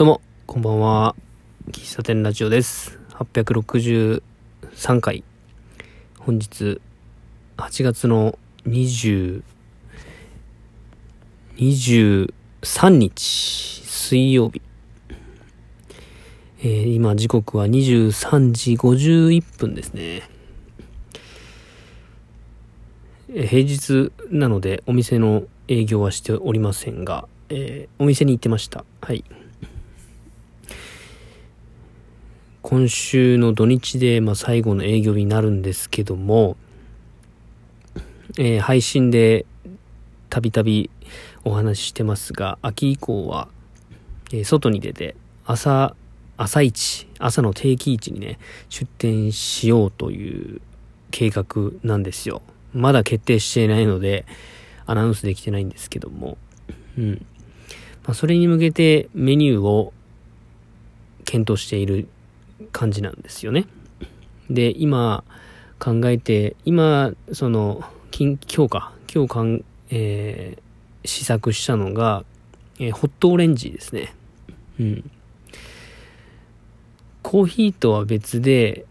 どうも、こんばんは。喫茶店ラジオです。863回。本日、8月の20、23日、水曜日。えー今時刻は23時51分ですね。平日なのでお店の営業はしておりませんが、えーお店に行ってました。はい。今週の土日で、まあ、最後の営業日になるんですけども、えー配信でたびたびお話ししてますが、秋以降は、えー外に出て朝、朝一、朝の定期市にね、出店しようという計画なんですよ。まだ決定していないので、アナウンスできてないんですけども、うん。まあ、それに向けてメニューを検討している感じなんですよね。で、今考えて、今、その、今日か、今日かん、えー試作したのが、えーホットオレンジですね。うん。コーヒーとは別で、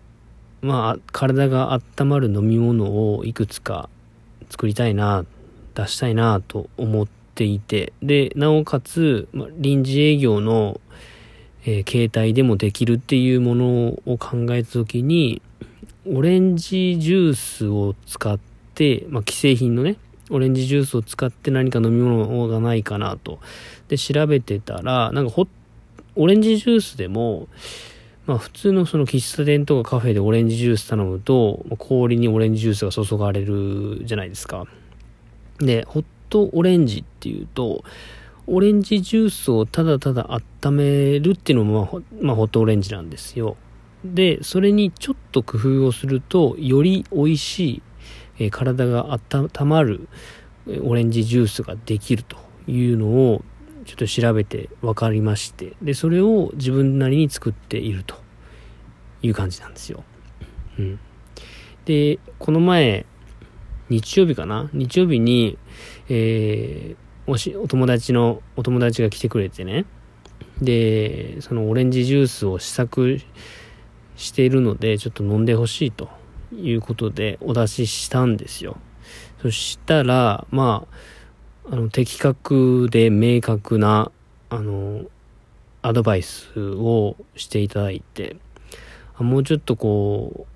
まあ、体が温まる飲み物をいくつか作りたいな、出したいなと思っていて、で、なおかつ、まあ、臨時営業の、えー携帯でもできるっていうものを考えたときに、オレンジジュースを使って、まあ、既製品のね、オレンジジュースを使って何か飲み物がないかなと。で、調べてたら、なんかホッオレンジジュースでも、まあ普通のその喫茶店とかカフェでオレンジジュース頼むと、氷にオレンジジュースが注がれるじゃないですか。で、ホットオレンジっていうと、オレンジジュースをただただ温めるっていうのも、まあほ、まあ、ホットオレンジなんですよ。で、それにちょっと工夫をすると、より美味しい、えー体が温まるオレンジジュースができるというのを、ちょっと調べて分かりまして、で、それを自分なりに作っているという感じなんですよ。うん。で、この前、日曜日かな？日曜日に、えーおし、お友達の、お友達が来てくれてね。で、そのオレンジジュースを試作しているので、ちょっと飲んでほしいということでお出ししたんですよ。そしたら、まあ、あの、的確で明確な、あの、アドバイスをしていただいて、もうちょっとこう、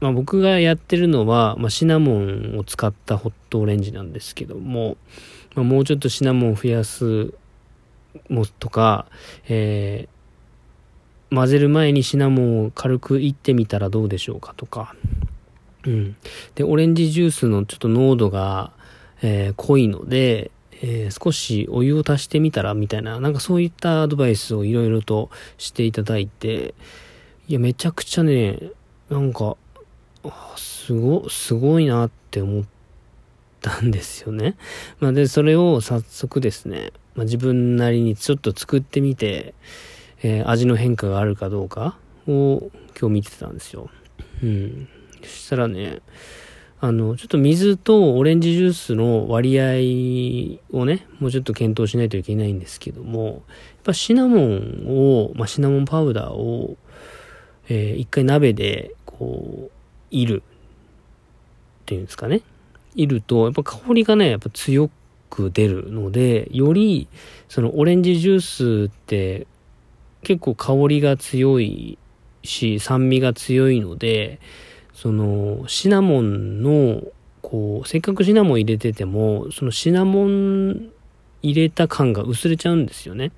まあ僕がやってるのは、まあシナモンを使ったホットオレンジなんですけども、まあもうちょっとシナモンを増やすもとか、えー混ぜる前にシナモンを軽くいってみたらどうでしょうかとか、うん。で、オレンジジュースのちょっと濃度が、えー濃いので、えー少しお湯を足してみたらみたいな、なんかそういったアドバイスをいろいろとしていただいて、いや、めちゃくちゃね、なんか、すご、すごいなって思ったんですよね。まあ、で、それを早速ですね、まあ、自分なりにちょっと作ってみて、えー味の変化があるかどうかを今日見てたんですよ。うん。そしたらね、あの、ちょっと水とオレンジジュースの割合をね、もうちょっと検討しないといけないんですけども、やっぱシナモンを、まあ、シナモンパウダーを、えー一回鍋で、こう、いるっていうんですかね。いると、やっぱ香りがね、やっぱ強く出るので、より、そのオレンジジュースって結構香りが強いし、酸味が強いので、そのシナモンの、こう、せっかくシナモン入れてても、そのシナモン入れた感が薄れちゃうんですよね。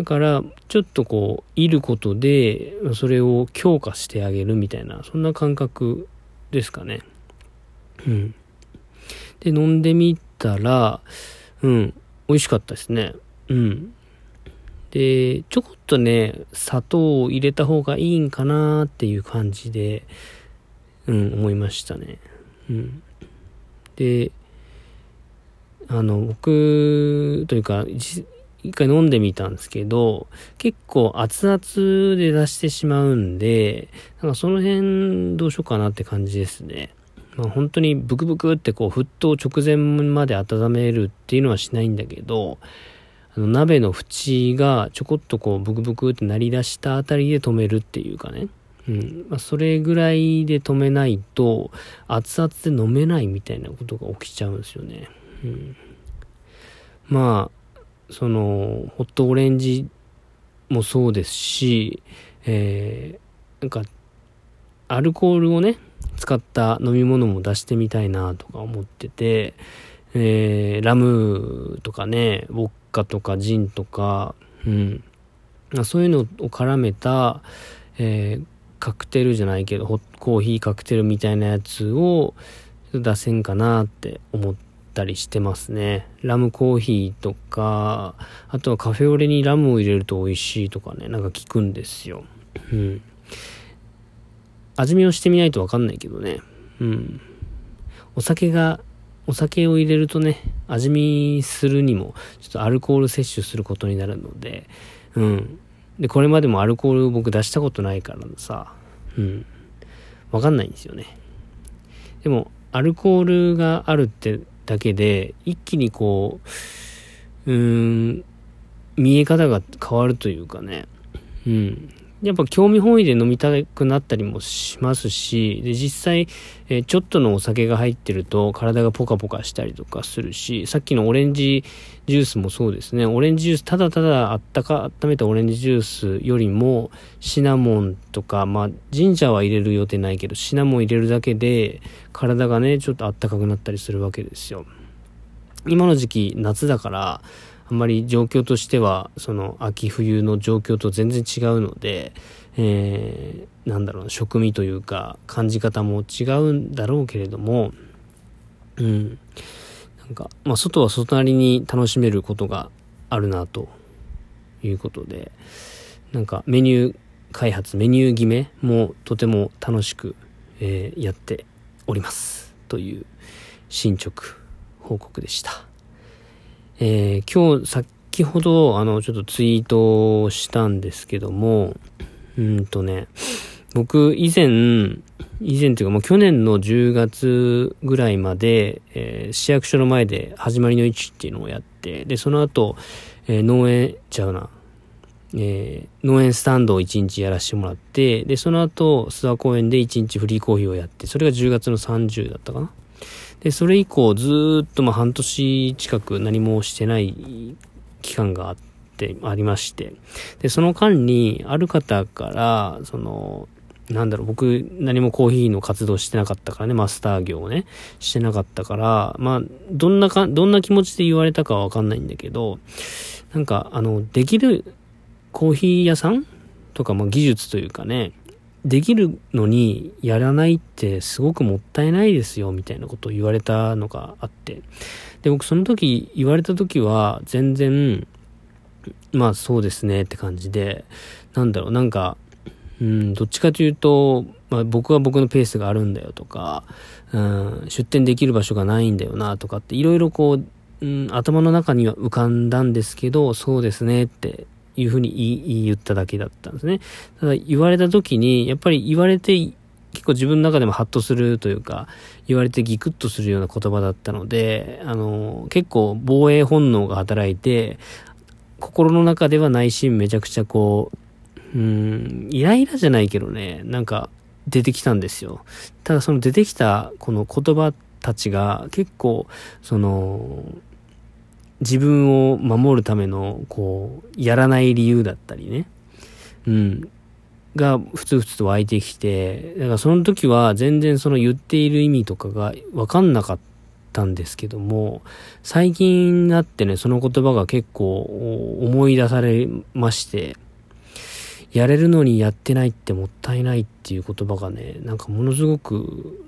だから、ちょっとこう、いることで、それを強化してあげるみたいな、そんな感覚ですかね。うん。で、飲んでみたら、うん、美味しかったですね。うん。で、ちょこっとね、砂糖を入れた方がいいんかなっていう感じで、うん、思いましたね。うん。で、あの、僕、というか、一回飲んでみたんですけど、結構熱々で出してしまうんで、なんかその辺どうしようかなって感じですね。まあ本当にブクブクってこう沸騰直前まで温めるっていうのはしないんだけど、あの鍋の縁がちょこっとこうブクブクって鳴り出したあたりで止めるっていうかね。うん。まあ、それぐらいで止めないと、熱々で飲めないみたいなことが起きちゃうんですよね。うん。まあ、その、ホットオレンジもそうですし、えー、なんか、アルコールをね、使った飲み物も出してみたいなとか思ってて、えー、ラムとかね、ウォッカとかジンとか、うん。そういうのを絡めた、えー、カクテルじゃないけど、ホッコーヒーカクテルみたいなやつを出せんかなって思ってたりしてますね。ラムコーヒーとか、あとはカフェオレにラムを入れると美味しいとかね、なんか聞くんですよ。うん。味見をしてみないとわかんないけどね。うん。お酒がお酒を入れるとね、味見するにも、ちょっとアルコール摂取することになるので、うん。で、これまでもアルコールを僕出したことないからさ、うん。わかんないんですよね。でも、アルコールがあるってだけで、一気にこう、うーん、見え方が変わるというかね、うん。やっぱ興味本位で飲みたくなったりもしますし、で、実際、え、ちょっとのお酒が入ってると体がポカポカしたりとかするし、さっきのオレンジジュースもそうですね。オレンジジュース、ただただあったか、温めたオレンジジュースよりも、シナモンとか、まあ、ジンジャーは入れる予定ないけど、シナモン入れるだけで、体がね、ちょっとあったかくなったりするわけですよ。今の時期、夏だから、あんまり状況としては、その秋冬の状況と全然違うので、えー、なんだろう、食味というか、感じ方も違うんだろうけれども、うん。なんか、まあ、外は外なりに楽しめることがあるな、ということで、なんかメニュー開発、メニュー決めもとても楽しく、えー、やっております。という進捗報告でした。えー、今日、先ほど、あの、ちょっとツイートをしたんですけども、うんとね、僕、以前、以前というかもう去年の10月ぐらいまで、えー、市役所の前で始まりの位置っていうのをやって、で、その後、えー、農園ちゃうな、えー、農園スタンドを1日やらせてもらって、で、その後、諏訪公園で1日フリーコーヒーをやって、それが10月の30だったかな。で、それ以降ずっとまあ半年近く何もしてない期間があって、ありまして。で、その間にある方から、その、なんだろう、僕何もコーヒーの活動してなかったからね、マスター業をね、してなかったから、まあ、どんなか、どんな気持ちで言われたかはわかんないんだけど、なんか、あの、できるコーヒー屋さんとか、まあ技術というかね、できるのにやらないってすごくもったいないですよみたいなことを言われたのがあって。で、僕その時言われた時は全然、まあそうですねって感じで、なんだろう、なんか、うん、どっちかというと、まあ僕は僕のペースがあるんだよとか、うん、出店できる場所がないんだよなとかっていろいろこう、うん、頭の中には浮かんだんですけど、そうですねっていうふうに言言っただけだったんですね。ただ言われた時に、やっぱり言われて、結構自分の中でもハッとするというか、言われてギクッとするような言葉だったので、あの、結構防衛本能が働いて、心の中では内心めちゃくちゃこう、うん、イライラじゃないけどね、なんか出てきたんですよ。ただその出てきたこの言葉たちが結構、その、自分を守るための、こう、やらない理由だったりね。うん。が、ふつふつと湧いてきて、だからその時は全然その言っている意味とかがわかんなかったんですけども、最近になってね、その言葉が結構思い出されまして、やれるのにやってないってもったいないっていう言葉がね、なんかものすごく、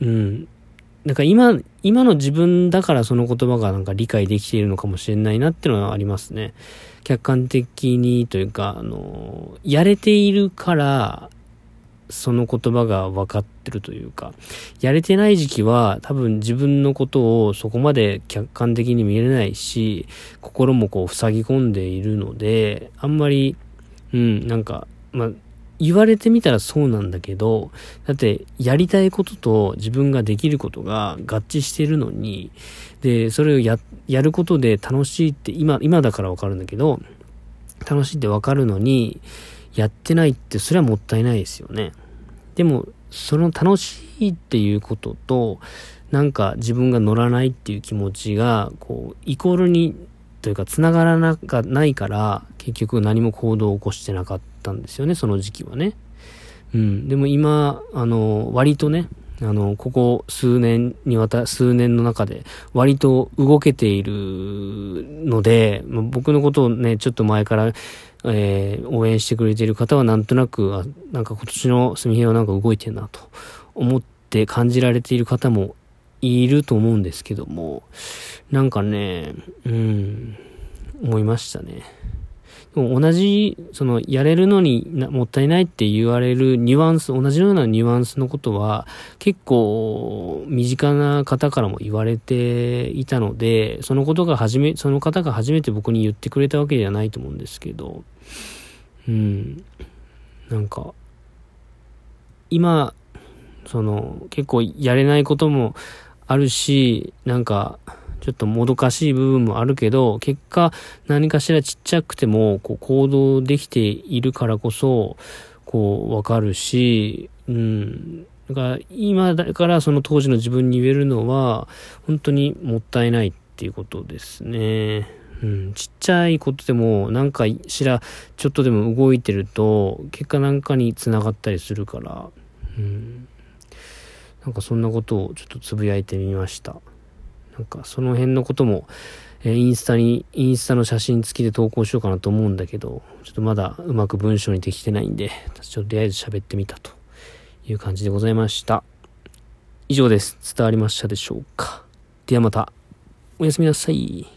うん、なんか今、今の自分だからその言葉がなんか理解できているのかもしれないなっていうのはありますね。客観的にというか、あの、やれているから、その言葉が分かってるというか、やれてない時期は多分自分のことをそこまで客観的に見れないし、心もこう塞ぎ込んでいるので、あんまり、うん、なんか、まあ、言われてみたらそうなんだけど、だってやりたいことと自分ができることが合致してるのに、で、それをや、やることで楽しいって今、今だからわかるんだけど、楽しいってわかるのに、やってないってそれはもったいないですよね。でも、その楽しいっていうことと、なんか自分が乗らないっていう気持ちが、こう、イコールに、というか繋がらなかないから、結局何も行動を起こしてなかったんですよね、その時期はね。うん。でも今、あの、割とね、あの、ここ数年にわた、数年の中で割と動けているので、まあ、僕のことをね、ちょっと前から、えー、応援してくれている方はなんとなく、あなんか今年のすみへはなんか動いてんなと思って感じられている方もいると思うんですけども、なんかね、うん、思いましたね。でも同じ、その、やれるのにもったいないって言われるニュアンス、同じようなニュアンスのことは、結構、身近な方からも言われていたので、そのことが初め、その方が初めて僕に言ってくれたわけではないと思うんですけど、うん、なんか、今、その、結構やれないこともあるし、なんか、ちょっともどかしい部分もあるけど、結果何かしらちっちゃくても、こう行動できているからこそ、こうわかるし、うん。だから今だからその当時の自分に言えるのは、本当にもったいないっていうことですね。うん、ちっちゃいことでも、なんかしら、ちょっとでも動いてると、結果なんかに繋がったりするから、うん。なんかそんなことをちょっとつぶやいてみました。なんかその辺のことも、え、インスタに、インスタの写真付きで投稿しようかなと思うんだけど、ちょっとまだうまく文章にできてないんで、ちょっととりあえず喋ってみたという感じでございました。以上です。伝わりましたでしょうか。ではまた、おやすみなさい。